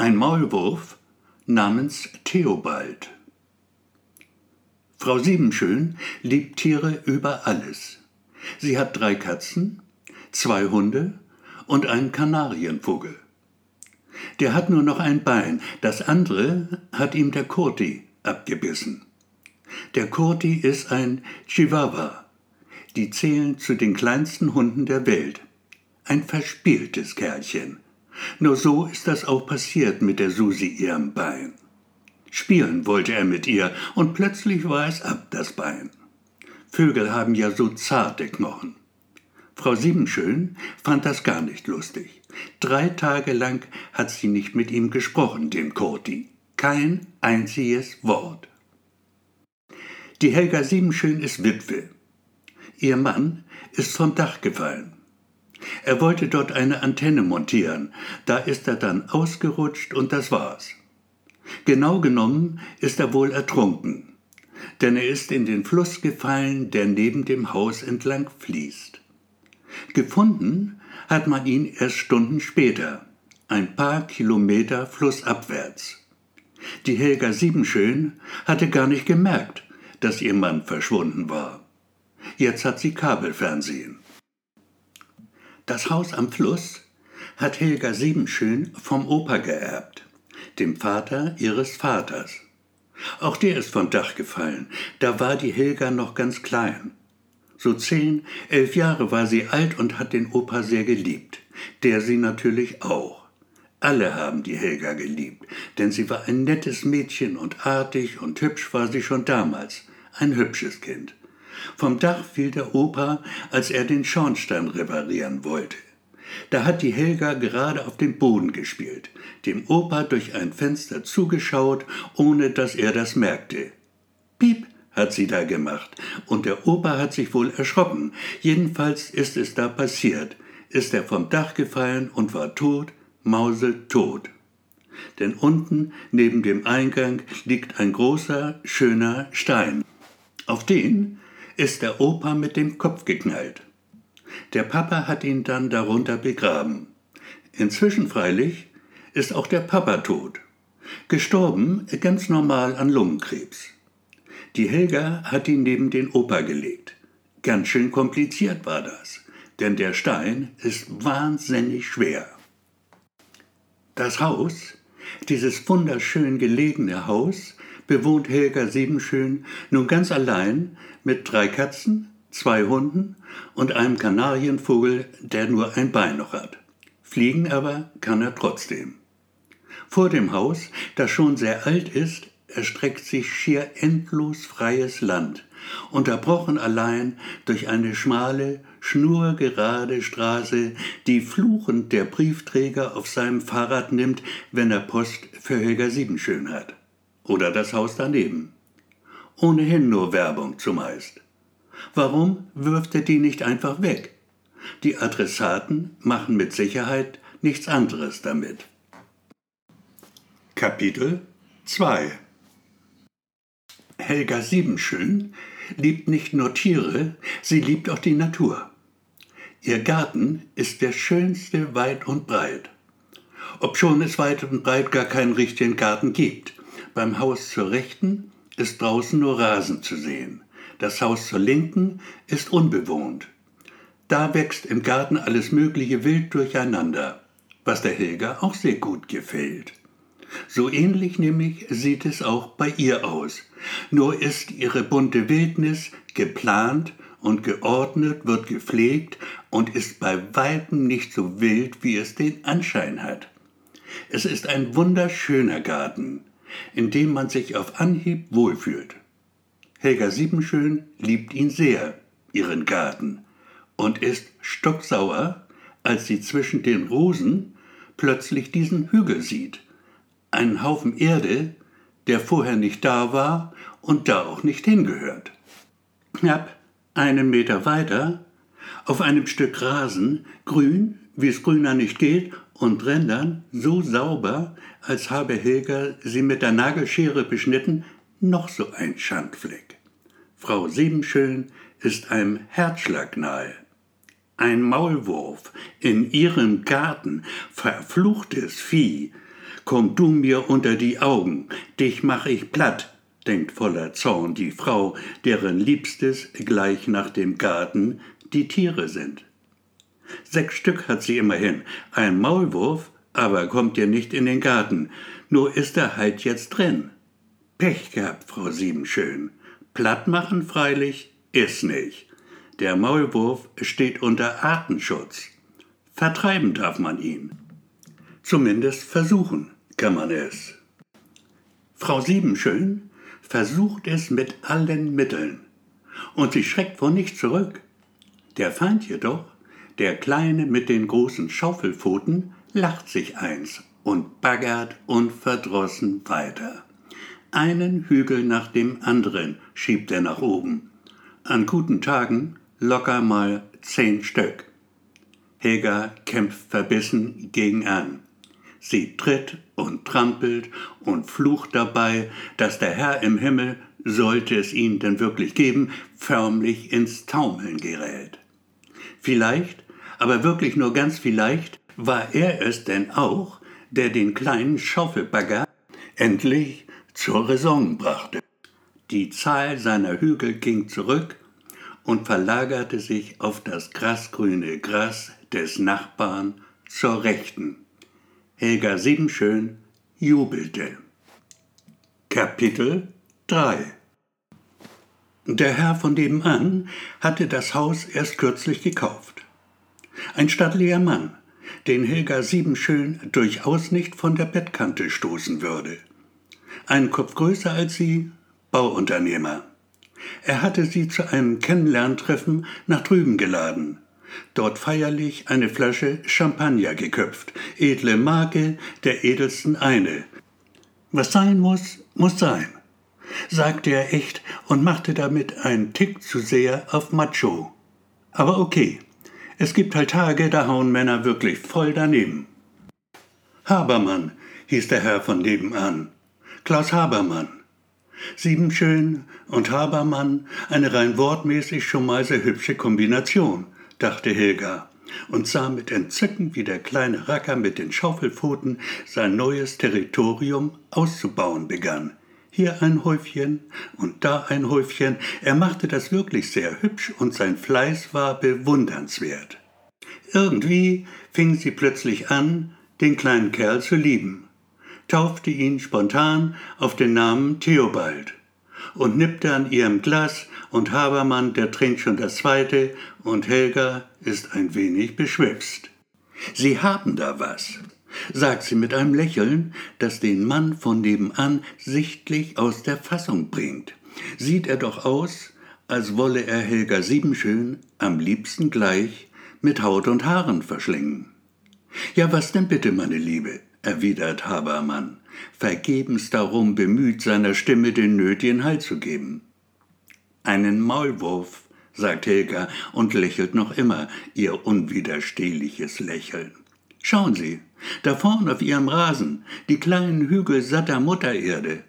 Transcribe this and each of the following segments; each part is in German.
Ein Maulwurf namens Theobald. Frau Siebenschön liebt Tiere über alles. Sie hat drei Katzen, zwei Hunde und einen Kanarienvogel. Der hat nur noch ein Bein, das andere hat ihm der Kurti abgebissen. Der Kurti ist ein Chihuahua. Die zählen zu den kleinsten Hunden der Welt. Ein verspieltes Kerlchen. Nur so ist das auch passiert mit der Susi ihrem Bein. Spielen wollte er mit ihr, und plötzlich war es ab das Bein. Vögel haben ja so zarte Knochen. Frau Siebenschön fand das gar nicht lustig. Drei Tage lang hat sie nicht mit ihm gesprochen, dem Kurti. Kein einziges Wort. Die Helga Siebenschön ist Witwe. Ihr Mann ist vom Dach gefallen. Er wollte dort eine Antenne montieren, da ist er dann ausgerutscht und das war's. Genau genommen ist er wohl ertrunken, denn er ist in den Fluss gefallen, der neben dem Haus entlang fließt. Gefunden hat man ihn erst Stunden später, ein paar Kilometer flussabwärts. Die Helga Siebenschön hatte gar nicht gemerkt, dass ihr Mann verschwunden war. Jetzt hat sie Kabelfernsehen. Das Haus am Fluss hat Helga Siebenschön vom Opa geerbt, dem Vater ihres Vaters. Auch der ist vom Dach gefallen, da war die Helga noch ganz klein. So zehn, elf Jahre war sie alt und hat den Opa sehr geliebt, der sie natürlich auch. Alle haben die Helga geliebt, denn sie war ein nettes Mädchen und artig und hübsch war sie schon damals, ein hübsches Kind. Vom Dach fiel der Opa, als er den Schornstein reparieren wollte. Da hat die Helga gerade auf dem Boden gespielt, dem Opa durch ein Fenster zugeschaut, ohne dass er das merkte. Piep hat sie da gemacht, und der Opa hat sich wohl erschrocken. Jedenfalls ist es da passiert, ist er vom Dach gefallen und war tot, mausetot. Denn unten neben dem Eingang liegt ein großer, schöner Stein. Auf den ist der Opa mit dem Kopf geknallt. Der Papa hat ihn dann darunter begraben. Inzwischen freilich ist auch der Papa tot. Gestorben ganz normal an Lungenkrebs. Die Helga hat ihn neben den Opa gelegt. Ganz schön kompliziert war das, denn der Stein ist wahnsinnig schwer. Das Haus, dieses wunderschön gelegene Haus, bewohnt Helga Siebenschön nun ganz allein mit drei Katzen, zwei Hunden und einem Kanarienvogel, der nur ein Bein noch hat. Fliegen aber kann er trotzdem. Vor dem Haus, das schon sehr alt ist, erstreckt sich schier endlos freies Land, unterbrochen allein durch eine schmale, schnurgerade Straße, die fluchend der Briefträger auf seinem Fahrrad nimmt, wenn er Post für Helga Siebenschön hat oder das Haus daneben. Ohnehin nur Werbung zumeist. Warum wirft er die nicht einfach weg? Die Adressaten machen mit Sicherheit nichts anderes damit. Kapitel 2 Helga Siebenschön liebt nicht nur Tiere, sie liebt auch die Natur. Ihr Garten ist der schönste weit und breit. Obschon es weit und breit gar keinen richtigen Garten gibt. Beim Haus zur Rechten ist draußen nur Rasen zu sehen. Das Haus zur Linken ist unbewohnt. Da wächst im Garten alles mögliche wild durcheinander, was der Helga auch sehr gut gefällt. So ähnlich nämlich sieht es auch bei ihr aus. Nur ist ihre bunte Wildnis geplant und geordnet, wird gepflegt und ist bei weitem nicht so wild, wie es den Anschein hat. Es ist ein wunderschöner Garten, in dem man sich auf Anhieb wohlfühlt. Helga Siebenschön liebt ihn sehr, ihren Garten, und ist stocksauer, als sie zwischen den Rosen plötzlich diesen Hügel sieht. Einen Haufen Erde, der vorher nicht da war und da auch nicht hingehört. Knapp einen Meter weiter, auf einem Stück Rasen, grün, wie es grüner nicht geht, und Rändern so sauber, als habe Helga sie mit der Nagelschere beschnitten, noch so ein Schandfleck. Frau Siebenschön ist einem Herzschlag nahe. Ein Maulwurf in ihrem Garten, verfluchtes Vieh, Komm du mir unter die Augen, dich mach ich platt, denkt voller Zorn die Frau, deren Liebstes gleich nach dem Garten die Tiere sind. Sechs Stück hat sie immerhin, ein Maulwurf, aber kommt ihr nicht in den Garten, nur ist er halt jetzt drin. Pech gehabt, Frau Siebenschön. Platt machen freilich ist nicht. Der Maulwurf steht unter Artenschutz. Vertreiben darf man ihn. Zumindest versuchen kann man es. Frau Siebenschön versucht es mit allen Mitteln. Und sie schreckt vor nichts zurück. Der Feind jedoch, der Kleine mit den großen Schaufelpfoten, lacht sich eins und baggert unverdrossen weiter. Einen Hügel nach dem anderen schiebt er nach oben. An guten Tagen locker mal zehn Stück. Helga kämpft verbissen gegen an. Sie tritt und trampelt und flucht dabei, dass der Herr im Himmel, sollte es ihn denn wirklich geben, förmlich ins Taumeln gerät. Vielleicht, aber wirklich nur ganz vielleicht, war er es denn auch, der den kleinen Schaufelbagger endlich zur Raison brachte. Die Zahl seiner Hügel ging zurück und verlagerte sich auf das grasgrüne Gras des Nachbarn zur Rechten. Helga Siebenschön jubelte. Kapitel 3 Der Herr von nebenan hatte das Haus erst kürzlich gekauft. Ein stattlicher Mann, den Helga Siebenschön durchaus nicht von der Bettkante stoßen würde. Ein Kopf größer als sie, Bauunternehmer. Er hatte sie zu einem Kennenlerntreffen nach drüben geladen. Dort feierlich eine Flasche Champagner geköpft, edle Marke, der edelsten eine. Was sein muss, muss sein, sagte er echt und machte damit einen Tick zu sehr auf Macho. Aber okay, es gibt halt Tage, da hauen Männer wirklich voll daneben. Habermann hieß der Herr von nebenan. Klaus Habermann. Siebenschön und Habermann, eine rein wortmäßig schon mal sehr hübsche Kombination, dachte Helga und sah mit Entzücken, wie der kleine Racker mit den Schaufelpfoten sein neues Territorium auszubauen begann. Hier ein Häufchen und da ein Häufchen, er machte das wirklich sehr hübsch und sein Fleiß war bewundernswert. Irgendwie fing sie plötzlich an, den kleinen Kerl zu lieben taufte ihn spontan auf den Namen Theobald und nippte an ihrem Glas und Habermann, der trinkt schon das zweite und Helga ist ein wenig beschwipst. Sie haben da was, sagt sie mit einem Lächeln, das den Mann von nebenan sichtlich aus der Fassung bringt. Sieht er doch aus, als wolle er Helga Siebenschön am liebsten gleich mit Haut und Haaren verschlingen. Ja, was denn bitte, meine Liebe? erwidert Habermann, vergebens darum bemüht, seiner Stimme den nötigen Halt zu geben. Einen Maulwurf, sagt Helga und lächelt noch immer ihr unwiderstehliches Lächeln. Schauen Sie, da vorn auf Ihrem Rasen, die kleinen Hügel satter Muttererde.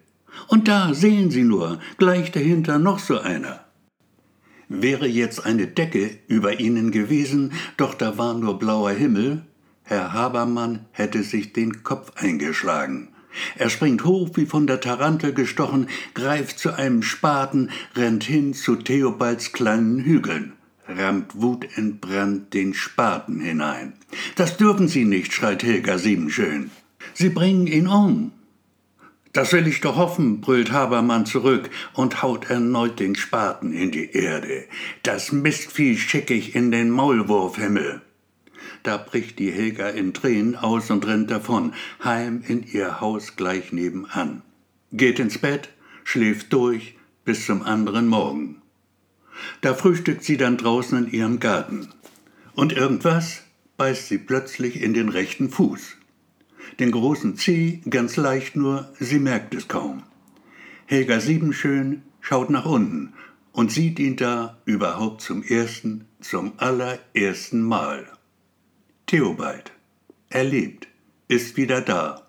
Und da sehen Sie nur, gleich dahinter noch so einer. Wäre jetzt eine Decke über ihnen gewesen, doch da war nur blauer Himmel, Herr Habermann hätte sich den Kopf eingeschlagen. Er springt hoch wie von der Tarantel gestochen, greift zu einem Spaten, rennt hin zu Theobalds kleinen Hügeln, rammt wutentbrannt den Spaten hinein. Das dürfen Sie nicht, schreit Helga Siebenschön. Sie bringen ihn um. Das will ich doch hoffen, brüllt Habermann zurück und haut erneut den Spaten in die Erde. Das Mistvieh schick ich in den Maulwurfhimmel. Da bricht die Helga in Tränen aus und rennt davon, heim in ihr Haus gleich nebenan. Geht ins Bett, schläft durch bis zum anderen Morgen. Da frühstückt sie dann draußen in ihrem Garten. Und irgendwas beißt sie plötzlich in den rechten Fuß. Den großen Zeh ganz leicht nur, sie merkt es kaum. Helga Siebenschön schaut nach unten und sieht ihn da überhaupt zum ersten, zum allerersten Mal. Theobald. Er lebt, ist wieder da.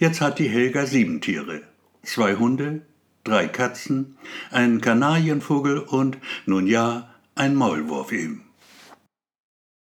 Jetzt hat die Helga sieben Tiere. Zwei Hunde, drei Katzen, einen Kanarienvogel und, nun ja, ein Maulwurf eben.